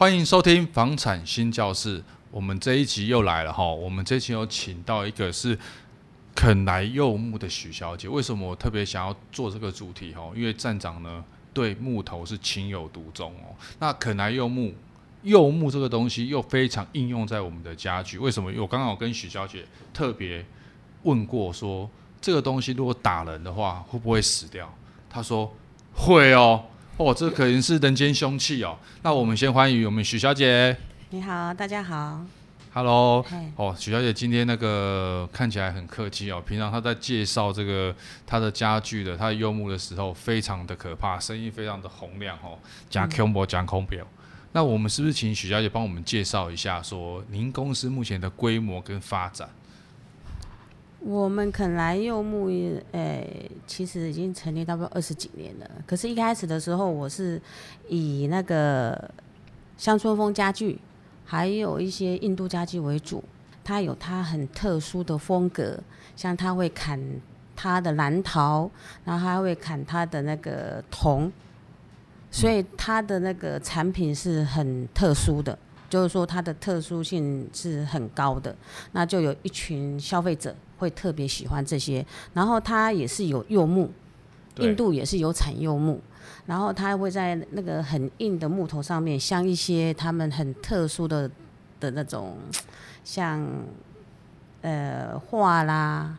欢迎收听房产新教室。我们这一集又来了哈，我们这期有请到一个是肯来柚木的许小姐。为什么我特别想要做这个主题哈？因为站长呢对木头是情有独钟哦。那肯来柚木，柚木这个东西又非常应用在我们的家具。为什么？我刚刚有跟许小姐特别问过说，这个东西如果打人的话会不会死掉？她说会哦。哦，这可能是人间凶器哦。那我们先欢迎我们许小姐。你好，大家好。Hello。哦，许小姐今天那个看起来很客气哦。平常她在介绍这个她的家具的、她的柚木的时候，非常的可怕，声音非常的洪亮哦，讲空博讲空表。那我们是不是请许小姐帮我们介绍一下，说您公司目前的规模跟发展？我们肯来柚木，诶、其实已经成立差不多二十几年了。可是，一开始的时候，我是以那个乡村风家具，还有一些印度家具为主。它有它很特殊的风格，像它会砍它的蓝陶，然后还会砍它的那个铜，所以它的那个产品是很特殊的，就是说它的特殊性是很高的。那就有一群消费者。会特别喜欢这些，然后它也是有柚木，印度也是有产柚木，然后它会在那个很硬的木头上面，镶一些他们很特殊的的那种，像呃画啦，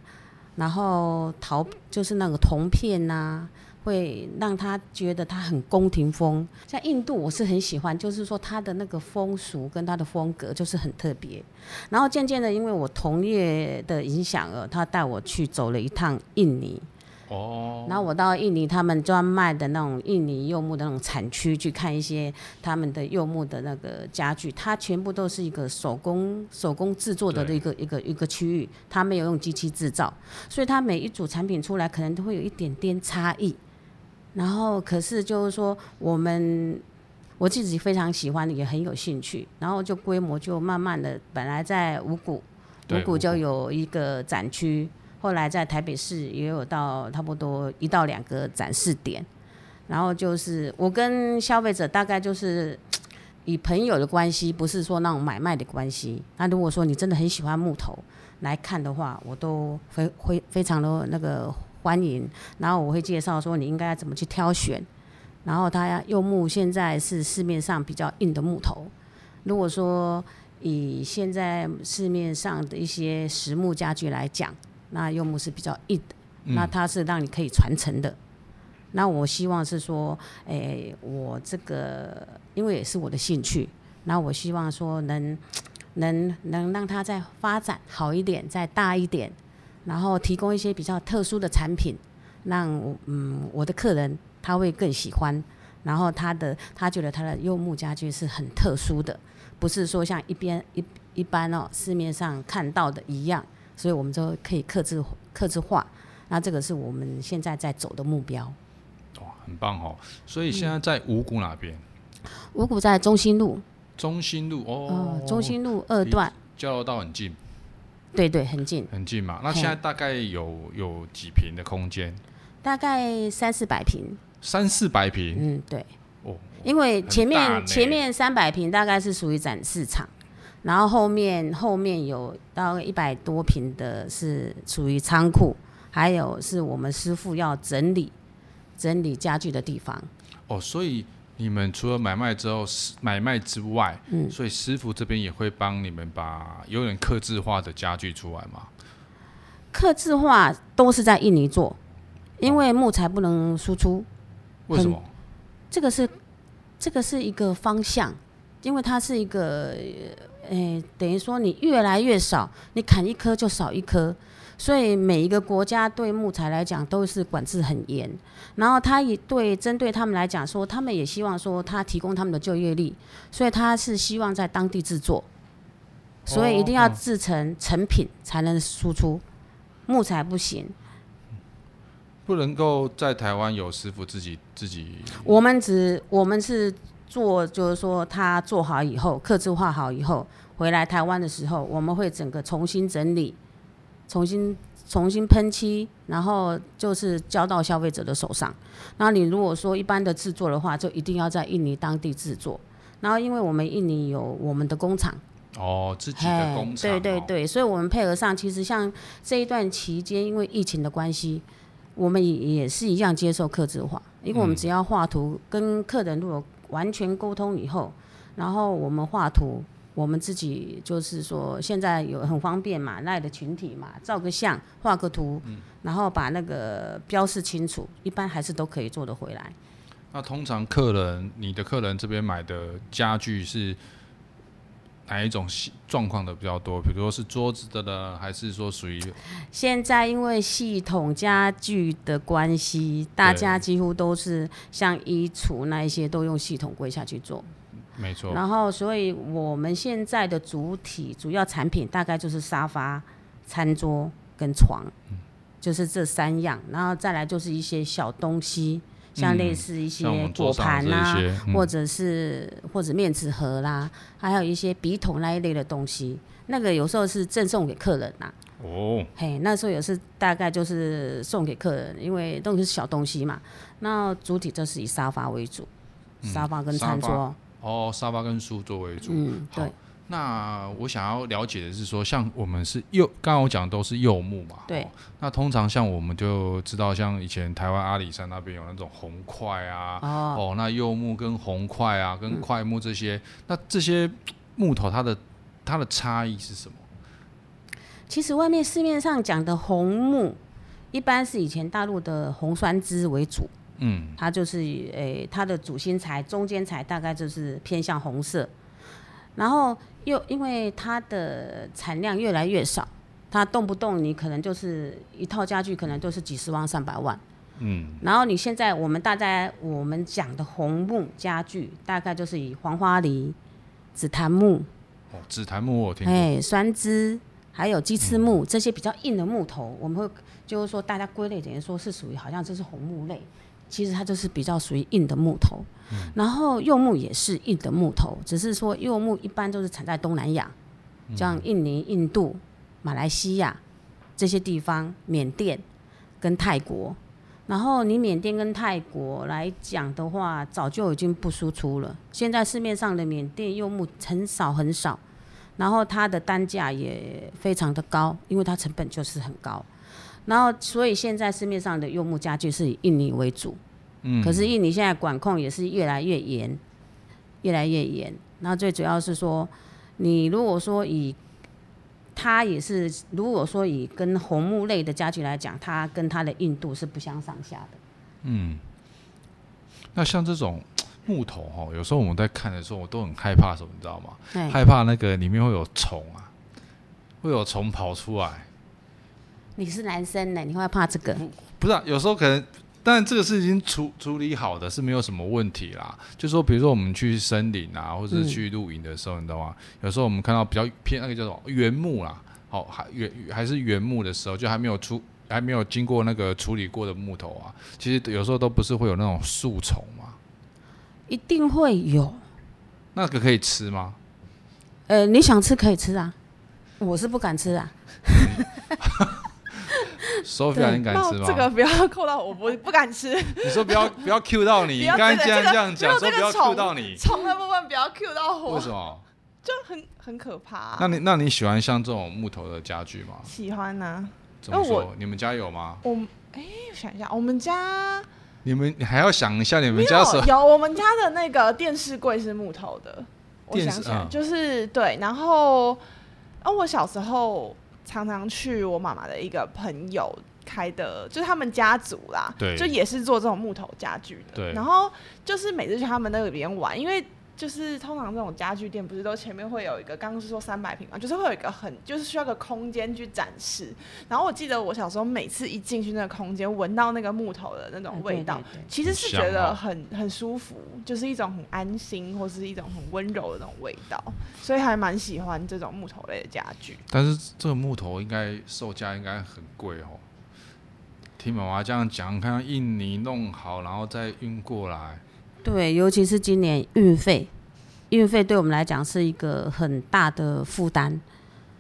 然后陶就是那个铜片呐、啊。会让他觉得他很宫廷风，像印度我是很喜欢，就是说他的那个风俗跟他的风格就是很特别。然后渐渐的，因为我同业的影响了，他带我去走了一趟印尼。哦。然后我到印尼他们专卖的那种印尼柚木的那种产区去看一些他们的柚木的那个家具，它全部都是一个手工手工制作的一个一个一个区域，它没有用机器制造，所以它每一组产品出来可能都会有一点点差异。然后，可是就是说，我们我自己非常喜欢，也很有兴趣。然后就规模就慢慢的，本来在五股，五股就有一个展区，后来在台北市也有到差不多一到两个展示点。然后就是我跟消费者大概就是以朋友的关系，不是说那种买卖的关系。那如果说你真的很喜欢木头来看的话，我都非非非常的那个。欢迎，然后我会介绍说你应该要怎么去挑选，然后它柚木现在是市面上比较硬的木头，如果说以现在市面上的一些实木家具来讲，那柚木是比较硬的，那它是让你可以传承的。嗯、那我希望是说，诶，我这个因为也是我的兴趣，那我希望说能能能让它再发展好一点，再大一点。然后提供一些比较特殊的产品，让嗯我的客人他会更喜欢，然后他的他觉得他的柚木家具是很特殊的，不是说像一边一一般哦市面上看到的一样，所以我们就可以克制克制化，那这个是我们现在在走的目标。哇，很棒哦！所以现在在五股哪边？五股在中心路。中心路哦，哦，中心路二段，交流道很近。对对，很近，很近嘛。那现在大概有有几平的空间？大概三四百平。三四百平？嗯，对。哦。因为前面前面三百平大概是属于展示场，然后后面后面有到一百多平的是属于仓库，还有是我们师傅要整理整理家具的地方。哦，所以。你们除了买卖之后，买卖之外，嗯，所以师傅这边也会帮你们把有点刻字化的家具出来吗？刻字化都是在印尼做，因为木材不能输出。为什么？这个是这个是一个方向，因为它是一个，诶，等于说你越来越少，你砍一棵就少一棵。所以每一个国家对木材来讲都是管制很严，然后他也对针对他们来讲说，他们也希望说他提供他们的就业力，所以他是希望在当地制作，所以一定要制成成品才能输出，木材不行，不能够在台湾有师傅自己自己。我们只我们是做，就是说他做好以后，刻字化好以后，回来台湾的时候，我们会整个重新整理。重新重新喷漆，然后就是交到消费者的手上。那你如果说一般的制作的话，就一定要在印尼当地制作。然后因为我们印尼有我们的工厂。哦，自己的工厂。对对对，所以我们配合上，其实像这一段期间，因为疫情的关系，我们也也是一样接受客制化，因为我们只要画图跟客人如果完全沟通以后，然后我们画图，我们自己就是说现在有很方便嘛，赖的群体嘛，照个相，画个图，然后把那个标示清楚，一般还是都可以做得回来。那通常客人，你的客人这边买的家具是？哪一种状况的比较多？比如说是桌子的呢，还是说属于？现在因为系统家具的关系，大家几乎都是像衣橱那一些都用系统柜下去做。没错。然后，所以我们现在的主体主要产品大概就是沙发、餐桌跟床，嗯，就是这三样。然后再来就是一些小东西。像类似一些果盘啦，嗯、或者是或者面纸盒啦，还有一些笔筒那一类的东西，那个有时候是赠送给客人呐。哦，嘿，那时候也是大概就是送给客人，因为都是小东西嘛。那主体就是以沙发为主，嗯、沙发跟餐桌。哦，沙发跟书桌为主。嗯，对。那我想要了解的是说，像我们是柚，刚刚我讲的都是柚木嘛。对。那通常像我们就知道，像以前台湾阿里山那边有那种红块啊，哦，哦，那柚木跟红块啊，跟块木这些，嗯、那这些木头它的它的差异是什么？其实外面市面上讲的红木，一般是以前大陆的红酸枝为主。嗯。它就是诶、欸，它的主心材、中间材大概就是偏向红色，然后。又因为它的产量越来越少，它动不动你可能就是一套家具，可能都是几十万、上百万。嗯。然后你现在我们大概我们讲的红木家具，大概就是以黄花梨、紫檀木。哦，紫檀木我听过。哎，酸枝还有鸡翅木、嗯、这些比较硬的木头，我们会就是说大家归类等于说是属于好像这是红木类。其实它就是比较属于硬的木头，嗯、然后柚木也是硬的木头，只是说柚木一般都是产在东南亚，像印尼、印度、马来西亚这些地方，缅甸跟泰国。然后你缅甸跟泰国来讲的话，早就已经不输出了。现在市面上的缅甸柚木很少很少，然后它的单价也非常的高，因为它成本就是很高。然后，所以现在市面上的柚木家具是以印尼为主，嗯，可是印尼现在管控也是越来越严，越来越严。然后最主要是说，你如果说以它也是，如果说以跟红木类的家具来讲，它跟它的硬度是不相上下的。嗯，那像这种木头哈，有时候我们在看的时候，我都很害怕什么，你知道吗？害怕那个里面会有虫啊，会有虫跑出来。你是男生呢，你会怕这个？不，不是、啊，有时候可能，但这个是已经处处理好的，是没有什么问题啦。就说，比如说我们去森林啊，或者是去露营的时候，嗯、你知道吗？有时候我们看到比较偏那个叫做原木啦，好、哦，还原还是原木的时候，就还没有出，还没有经过那个处理过的木头啊，其实有时候都不是会有那种树虫吗？一定会有。那个可以吃吗？呃，你想吃可以吃啊，我是不敢吃啊。Sophia，你敢吃吗？这个不要扣到我，不不敢吃。你说不要不要 Q 到你，你刚才这样这样讲，说不要 Q 到你。虫的部分不要 Q 到我。为什么？就很很可怕。那你那你喜欢像这种木头的家具吗？喜欢呐。怎么说？你们家有吗？我哎，我想一下，我们家。你们你还要想一下，你们家有有我们家的那个电视柜是木头的。我想想，就是对，然后哦，我小时候。常常去我妈妈的一个朋友开的，就是他们家族啦，对，就也是做这种木头家具的。对，然后就是每次去他们那边玩，因为就是通常这种家具店不是都前面会有一个，刚刚是说三百平嘛，就是会有一个很，就是需要个空间去展示。然后我记得我小时候每次一进去那个空间，闻到那个木头的那种味道，其实是觉得很很舒服，就是一种很安心或是一种很温柔的那种味道。所以还蛮喜欢这种木头类的家具，但是这个木头应该售价应该很贵哦。听妈妈这样讲，看印尼弄好，然后再运过来。对，尤其是今年运费，运费对我们来讲是一个很大的负担，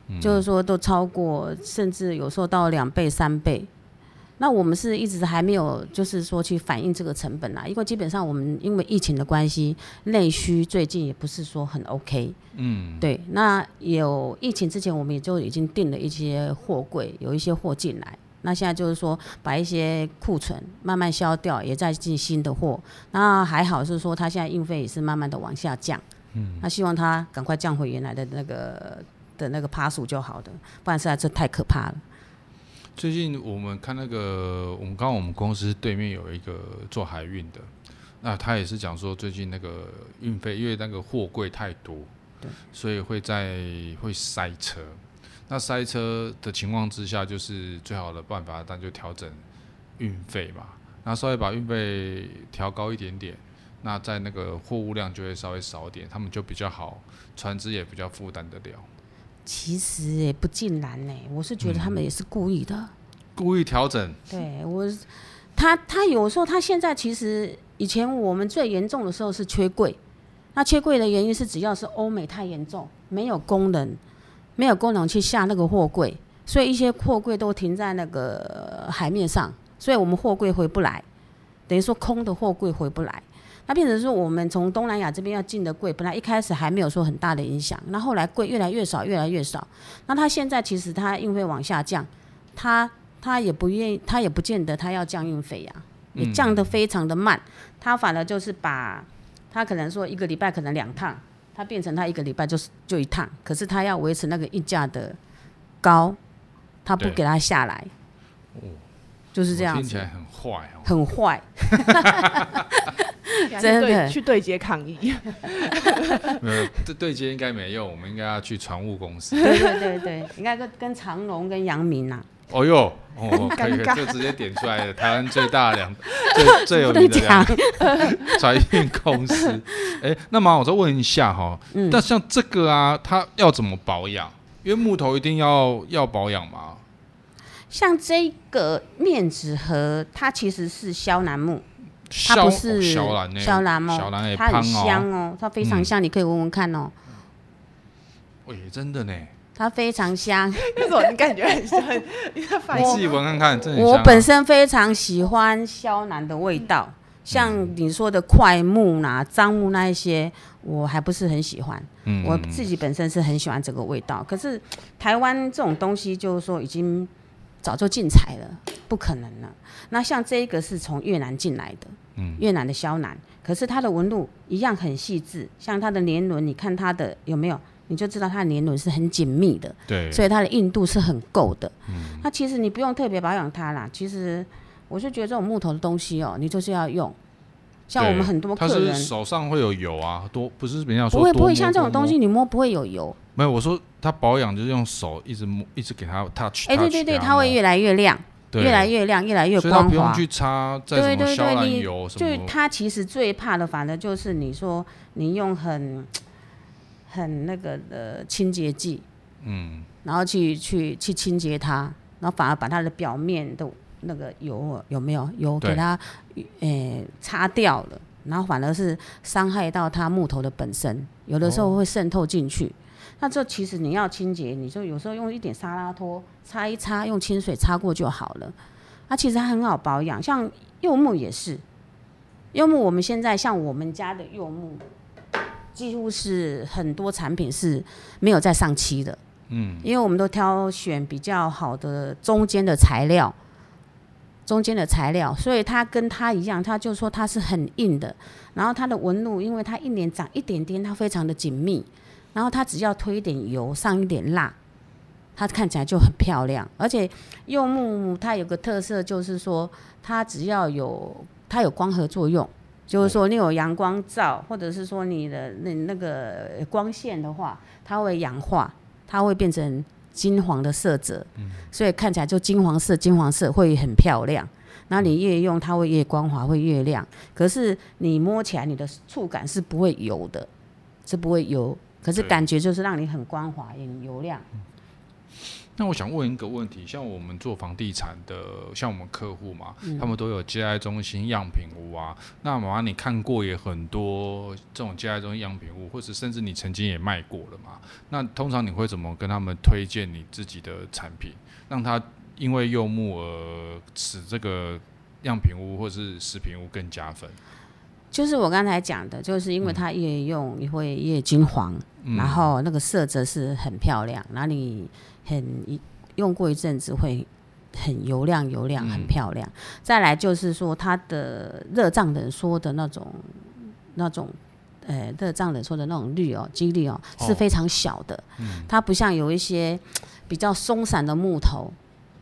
嗯、就是说都超过，甚至有时候到两倍、三倍。那我们是一直还没有，就是说去反映这个成本啦。因为基本上我们因为疫情的关系，内需最近也不是说很 OK。嗯，对。那有疫情之前，我们也就已经订了一些货柜，有一些货进来。那现在就是说，把一些库存慢慢消掉，也在进新的货。那还好是说，它现在运费也是慢慢的往下降。嗯，那希望它赶快降回原来的那个的那个趴数就好的，不然实在这太可怕了。最近我们看那个，我们刚刚我们公司对面有一个做海运的，那他也是讲说，最近那个运费因为那个货柜太多，对，所以会在会塞车。那塞车的情况之下，就是最好的办法，那就调整运费嘛。那稍微把运费调高一点点，那在那个货物量就会稍微少一点，他们就比较好，船只也比较负担得了。其实也不尽然呢，我是觉得他们也是故意的，嗯、故意调整。对我，他他有时候他现在其实以前我们最严重的时候是缺柜，那缺柜的原因是只要是欧美太严重，没有工人。没有工人去下那个货柜，所以一些货柜都停在那个海面上，所以我们货柜回不来，等于说空的货柜回不来。那变成说我们从东南亚这边要进的柜，本来一开始还没有说很大的影响，那后来柜越来越少，越来越少。那他现在其实他运费往下降，他他也不愿意，他也不见得他要降运费呀，也降得非常的慢。他反而就是把，他可能说一个礼拜可能两趟。他变成他一个礼拜就是就一趟，可是他要维持那个溢价的高，他不给他下来，哦，就是这样，听起来很坏哦，很坏，真的。去对接抗议，没有对对接应该没用，我们应该要去船务公司，对对对对，应该跟跟长荣跟阳明呐。哦哟，哦，可以，就直接点出来了。台湾最大的两 最最有名的两船 运公司。哎、欸，那么我再问一下哈，嗯、那像这个啊，它要怎么保养？因为木头一定要要保养吗？像这个面纸盒，它其实是肖楠木，它不是肖楠肖楠木，它很香哦，它非常香，嗯、你可以闻闻看哦。喂，真的呢。它非常香，为什么你感觉很香？你自己闻看看，真的我本身非常喜欢萧楠的味道，嗯、像你说的快木啦、樟木那一些，我还不是很喜欢。嗯，我自己本身是很喜欢这个味道，可是台湾这种东西就是说已经早就禁采了，不可能了。那像这一个是从越南进来的，嗯，越南的萧楠，可是它的纹路一样很细致，像它的年轮，你看它的有没有？你就知道它的年轮是很紧密的，对，所以它的硬度是很够的。嗯，那其实你不用特别保养它啦。其实我就觉得这种木头的东西哦、喔，你就是要用。像我们很多客人手上会有油啊，多不是人家说不会不会像这种东西你摸不会有油。没有，我说它保养就是用手一直摸，一直给它 touch。哎，对对对，它会越来越亮，越来越亮，越来越光滑。不用去擦再什么消燃油什么。就它其实最怕的，反正就是你说你用很。很那个的清洁剂，嗯，然后去去去清洁它，然后反而把它的表面的那个油有没有油给它，诶擦掉了，然后反而是伤害到它木头的本身，有的时候会渗透进去。哦、那这其实你要清洁，你就有时候用一点沙拉拖擦一擦，用清水擦过就好了。它其实它很好保养，像柚木也是，柚木我们现在像我们家的柚木。几乎是很多产品是没有再上漆的，嗯，因为我们都挑选比较好的中间的材料，中间的材料，所以它跟它一样，它就说它是很硬的，然后它的纹路，因为它一年长一点点，它非常的紧密，然后它只要推一点油，上一点蜡，它看起来就很漂亮。而且柚木它有个特色，就是说它只要有它有光合作用。就是说，你有阳光照，或者是说你的那那个光线的话，它会氧化，它会变成金黄的色泽，嗯、所以看起来就金黄色，金黄色会很漂亮。那你越用，它会越光滑，会越亮。可是你摸起来，你的触感是不会油的，是不会油，可是感觉就是让你很光滑，很油亮。那我想问一个问题，像我们做房地产的，像我们客户嘛，嗯、他们都有接待中心样品屋啊。那妈妈你看过也很多这种接待中心样品屋，或者甚至你曾经也卖过了嘛？那通常你会怎么跟他们推荐你自己的产品，让他因为柚木而使这个样品屋或是食品屋更加分？就是我刚才讲的，就是因为它越用你会越金黄，嗯、然后那个色泽是很漂亮，然后你很用过一阵子会很油亮油亮，很漂亮。嗯、再来就是说它的热胀冷缩的那种那种，呃，热胀冷缩的那种绿哦，几率哦是非常小的。哦嗯、它不像有一些比较松散的木头，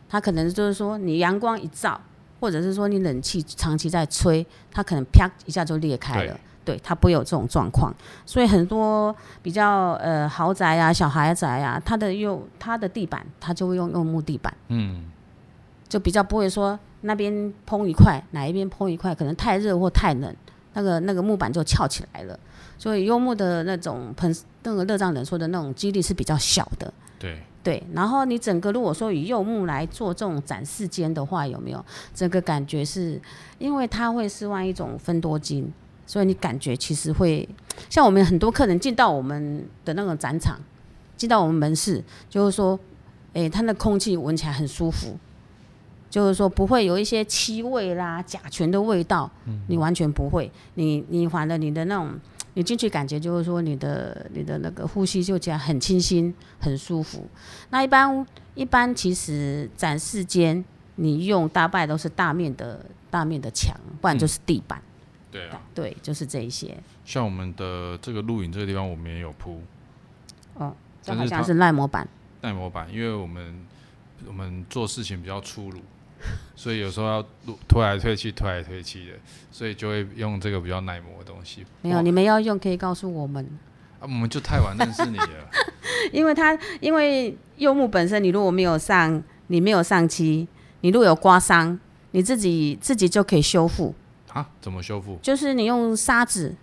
它可能就是说你阳光一照。或者是说你冷气长期在吹，它可能啪一下就裂开了，对，它不会有这种状况。所以很多比较呃豪宅啊、小孩宅啊，它的用它的地板，它就会用用木地板，嗯，就比较不会说那边碰一块，哪一边碰一块，可能太热或太冷，那个那个木板就翘起来了。所以柚木的那种喷那个热胀冷缩的那种几率是比较小的，对。对，然后你整个如果说以柚木来做这种展示间的话，有没有这个感觉是，因为它会是万一种芬多精，所以你感觉其实会像我们很多客人进到我们的那个展场，进到我们门市，就是说，哎，它的空气闻起来很舒服，就是说不会有一些气味啦、甲醛的味道，你完全不会，你你反正你的那种。你进去感觉就是说，你的你的那个呼吸就这样很清新、很舒服。那一般一般其实展示间，你用大概都是大面的大面的墙，不然就是地板。嗯、对啊，对，就是这一些。像我们的这个录影这个地方，我们也有铺。哦，这好像是耐磨板。耐磨板，因为我们我们做事情比较粗鲁。所以有时候要推来推去，推来推去的，所以就会用这个比较耐磨的东西。没有，你们要用可以告诉我们。啊，我们就太晚认识你了。因为它因为柚木本身，你如果没有上，你没有上漆，你如果有刮伤，你自己自己就可以修复。啊？怎么修复？就是你用砂纸。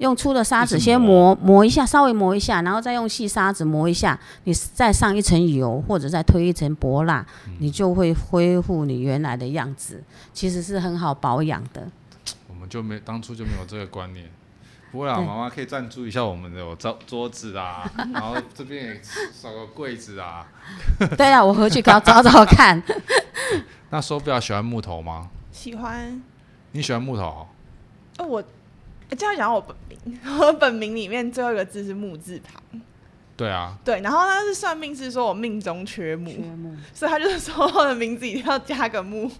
用粗的砂纸先磨磨一下，稍微磨一下，然后再用细砂纸磨一下。你再上一层油，或者再推一层薄蜡，嗯、你就会恢复你原来的样子。其实是很好保养的。我们就没当初就没有这个观念。不会啊，妈妈可以赞助一下我们的桌桌子啊，然后这边也找个柜子啊。对啊，我回去搞找找看。那手表喜欢木头吗？喜欢。你喜欢木头？哦，我。这样讲我本名，我本名里面最后一个字是木字旁。对啊。对，然后他是算命是说我命中缺木，缺木，所以他就是说我的名字一定要加个木。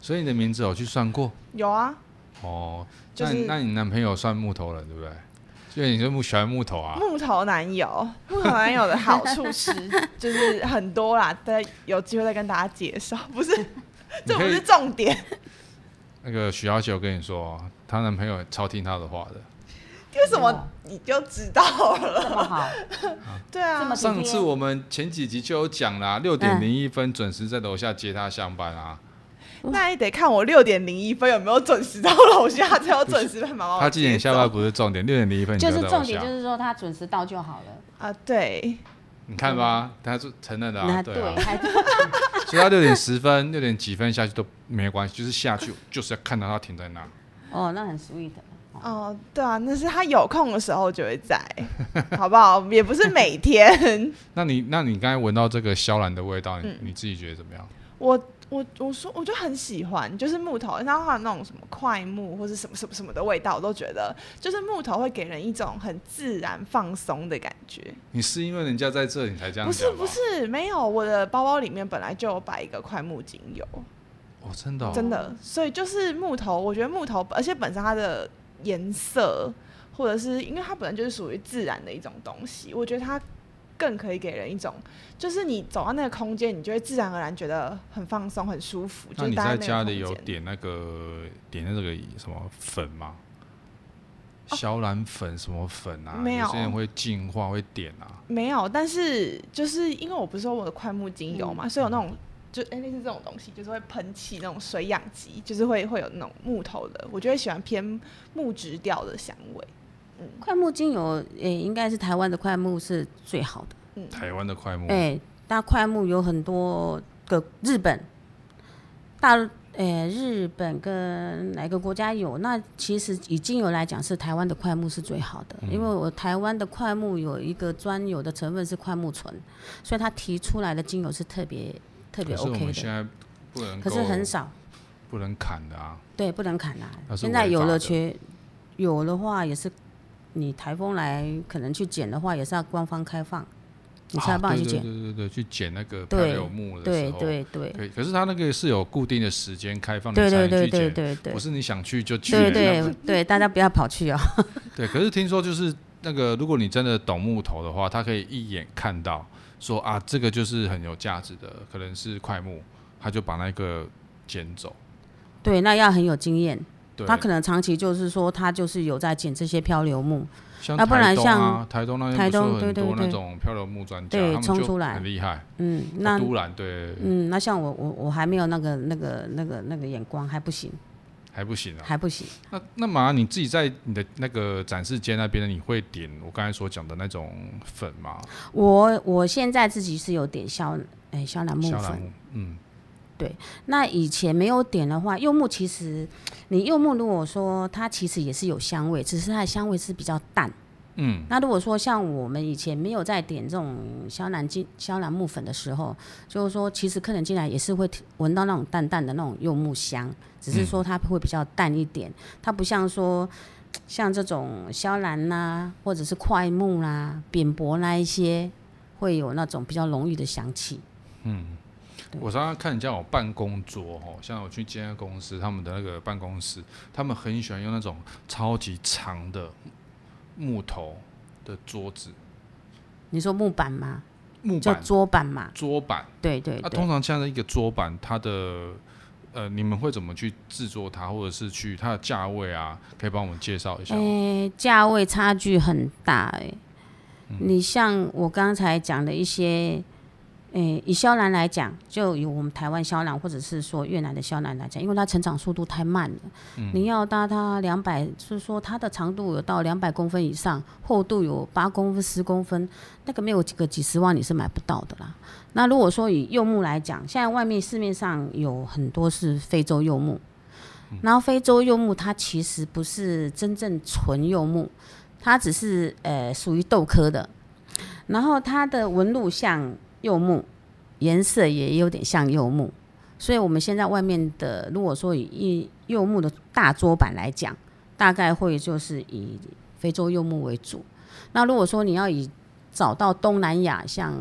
所以你的名字有去算过？有啊。哦，就是、那那你男朋友算木头人对不对？所以你就木喜欢木头啊？木头男友，木头男友的好处是 就是很多啦，大家有机会再跟大家介绍。不是，这不是重点。那个许小姐，我跟你说。她男朋友超听她的话的，为什么你就知道了？这么好，对啊。上次我们前几集就有讲啦，六点零一分准时在楼下接她上班啊。那也得看我六点零一分有没有准时到楼下，才有准时被妈妈。他几点下班不是重点，六点零一分就是重点，就是说他准时到就好了啊。对，你看吧，他是承认的啊，对。所以他六点十分、六点几分下去都没关系，就是下去就是要看到他停在那。哦，那很 sweet。哦，对啊，那是他有空的时候就会在，好不好？也不是每天。那你，那你刚才闻到这个萧兰的味道，你、嗯、你自己觉得怎么样？我我我说，我就很喜欢，就是木头，然后还有那种什么快木或者什么什么什么的味道，我都觉得，就是木头会给人一种很自然放松的感觉。你是因为人家在这里才这样？不是不是，没有，我的包包里面本来就有摆一个快木精油。哦，真的、哦，真的，所以就是木头，我觉得木头，而且本身它的颜色，或者是因为它本身就是属于自然的一种东西，我觉得它更可以给人一种，就是你走到那个空间，你就会自然而然觉得很放松、很舒服。那你在家里有点那个点那个什么粉吗？小蓝粉什么粉啊？没有，有些人会净化会点啊。没有，但是就是因为我不是说我的快木精油嘛，嗯、所以有那种。就哎，类似这种东西，就是会喷气那种水养机，就是会会有那种木头的，我就会喜欢偏木质调的香味。嗯，快木精油，诶，应该是台湾的快木是最好的。嗯，台湾的快木。哎，大快木有很多个，日本大，诶，日本跟哪个国家有？那其实以精油来讲，是台湾的快木是最好的，嗯、因为我台湾的快木有一个专有的成分是快木醇，所以它提出来的精油是特别。特别 OK 的。现在不能，可是很少，不能砍的啊。对，不能砍啊。现在有了缺，有的话也是，你台风来可能去捡的话，也是要官方开放。你才有办法去捡，对对对对，去捡那个漂流木的时候，对对对，可。可是它那个是有固定的时间开放，对对对对对对，不是你想去就去。对对对，大家不要跑去哦。对，可是听说就是那个，如果你真的懂木头的话，他可以一眼看到，说啊，这个就是很有价值的，可能是块木，他就把那个捡走。对，那要很有经验。他可能长期就是说，他就是有在捡这些漂流木。像台东啊，不然像台东那边台东很多那种漂流木专家，对，冲出来很厉害。嗯，那都然对，嗯，那像我我我还没有那个那个那个那个眼光，还不行，还不行啊，还不行。那那马你自己在你的那个展示间那边，你会点我刚才所讲的那种粉吗？我我现在自己是有点肖哎肖楠木粉，嗯。对，那以前没有点的话，柚木其实，你柚木如果说它其实也是有香味，只是它的香味是比较淡。嗯，那如果说像我们以前没有在点这种香兰金香兰木粉的时候，就是说其实客人进来也是会闻到那种淡淡的那种柚木香，只是说它会比较淡一点，它不像说像这种萧兰呐，或者是快木啦、扁柏那一些，会有那种比较浓郁的香气。嗯。我常常看人家有办公桌哦，像我去这家公司，他们的那个办公室，他们很喜欢用那种超级长的木头的桌子。你说木板吗？木板，叫桌板嘛？桌板。对对，对。那、啊、通常这样的一个桌板，它的呃，你们会怎么去制作它，或者是去它的价位啊？可以帮我们介绍一下。诶、欸，价位差距很大诶、欸嗯。你像我刚才讲的一些。诶、欸，以肖楠来讲，就以我们台湾肖楠，或者是说越南的肖楠来讲，因为它成长速度太慢了。嗯、你要搭它两百，就是说它的长度有到两百公分以上，厚度有八公分、十公分，那个没有几个几十万你是买不到的啦。那如果说以柚木来讲，现在外面市面上有很多是非洲柚木，嗯、然后非洲柚木它其实不是真正纯柚木，它只是呃属于豆科的，然后它的纹路像。柚木颜色也有点像柚木，所以我们现在外面的，如果说以柚木的大桌板来讲，大概会就是以非洲柚木为主。那如果说你要以找到东南亚，像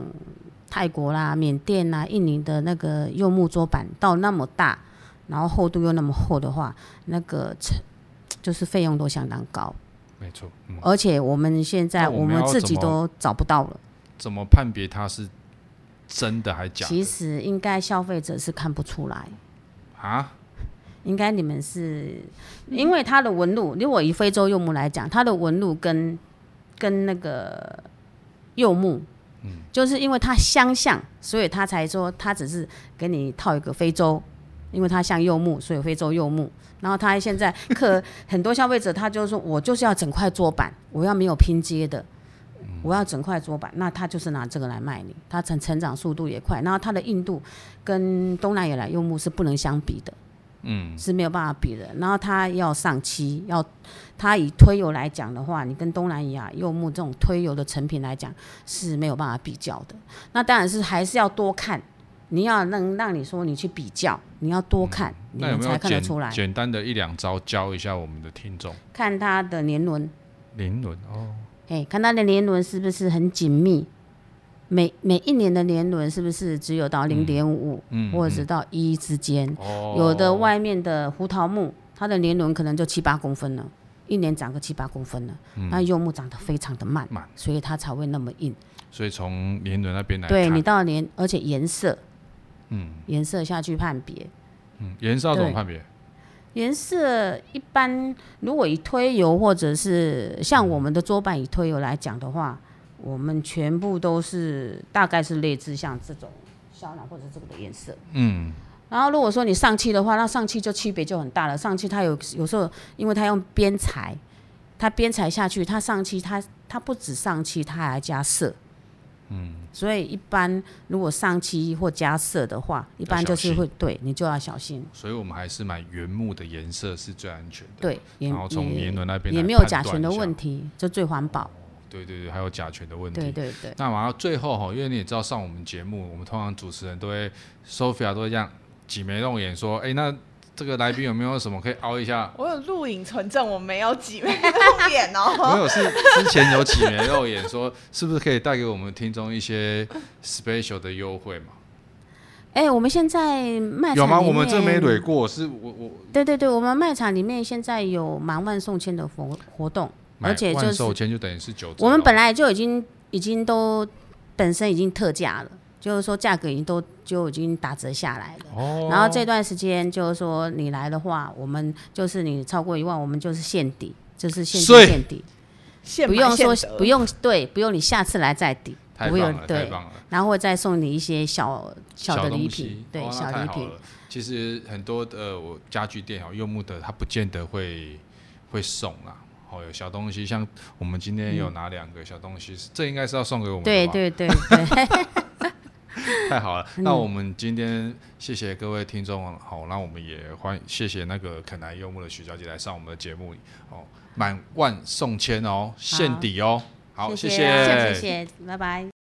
泰国啦、缅甸啦、印尼的那个柚木桌板，到那么大，然后厚度又那么厚的话，那个成就是费用都相当高。没错，嗯，而且我们现在我们自己都找不到了。怎么判别它是？真的还假的？其实应该消费者是看不出来啊。应该你们是，因为它的纹路，如果以非洲柚木来讲，它的纹路跟跟那个柚木，嗯，就是因为它相像，所以他才说他只是给你套一个非洲，因为它像柚木，所以非洲柚木。然后他现在客 很多消费者，他就说我就是要整块桌板，我要没有拼接的。我要整块桌板，那他就是拿这个来卖你。他成成长速度也快，然后它的硬度跟东南亚来柚木是不能相比的，嗯，是没有办法比的。然后它要上漆，要它以推油来讲的话，你跟东南亚柚木这种推油的成品来讲是没有办法比较的。那当然是还是要多看，你要能让你说你去比较，你要多看，嗯、你们才看得出来。简，简单的一两招教一下我们的听众，看它的年轮，年轮哦。哎，看它的年轮是不是很紧密？每每一年的年轮是不是只有到零点五，或者是到一之间？哦、有的外面的胡桃木，它的年轮可能就七八公分了，一年长个七八公分了。嗯、那柚木长得非常的慢，慢，所以它才会那么硬。所以从年轮那边来看，对你到年，而且颜色，嗯，颜色下去判别，嗯，颜色要怎么判别？颜色一般，如果以推油或者是像我们的桌板以推油来讲的话，我们全部都是大概是类似像这种肖楠或者这个的颜色。嗯。然后如果说你上漆的话，那上漆就区别就很大了。上漆它有有时候，因为它用边材，它边材下去，它上漆它它不止上漆，它还加色。嗯，所以一般如果上漆或加色的话，一般就是会对你就要小心。所以我们还是买原木的颜色是最安全的。对，然后从年轮那边也没有甲醛的问题，就最环保。对对对，还有甲醛的问题。对对对。那完了最后哈，因为你也知道上我们节目，我们通常主持人都会，Sophia 都会这样挤眉弄眼说，哎，那这个来宾有没有什么可以凹一下？我有录影存证，我没有挤眉弄眼哦。没有，是之前有挤眉弄眼说，是不是可以带给我们听众一些 special 的优惠嘛？哎、欸，我们现在卖场有吗？我们这没累过，是我我。对对对，我们卖场里面现在有满万送千的活活动，而且就是售千就等于是九折。我们本来就已经已经都本身已经特价了，就是说价格已经都就已经打折下来了。哦。然后这段时间就是说你来的话，我们就是你超过一万，我们就是现抵，就是现金现抵，现不用说不用对，不用你下次来再抵。太棒了，太棒了！然后会再送你一些小小的礼品，对，小礼品。其实很多的我家具店哦，柚木的它不见得会会送啦。哦，有小东西，像我们今天有拿两个小东西，这应该是要送给我们的。对对对对。太好了，那我们今天谢谢各位听众，好，那我们也欢谢谢那个肯来幽默的许小姐来上我们的节目，哦，满万送千哦，现底哦。好，谢谢，谢谢，谢谢，拜拜。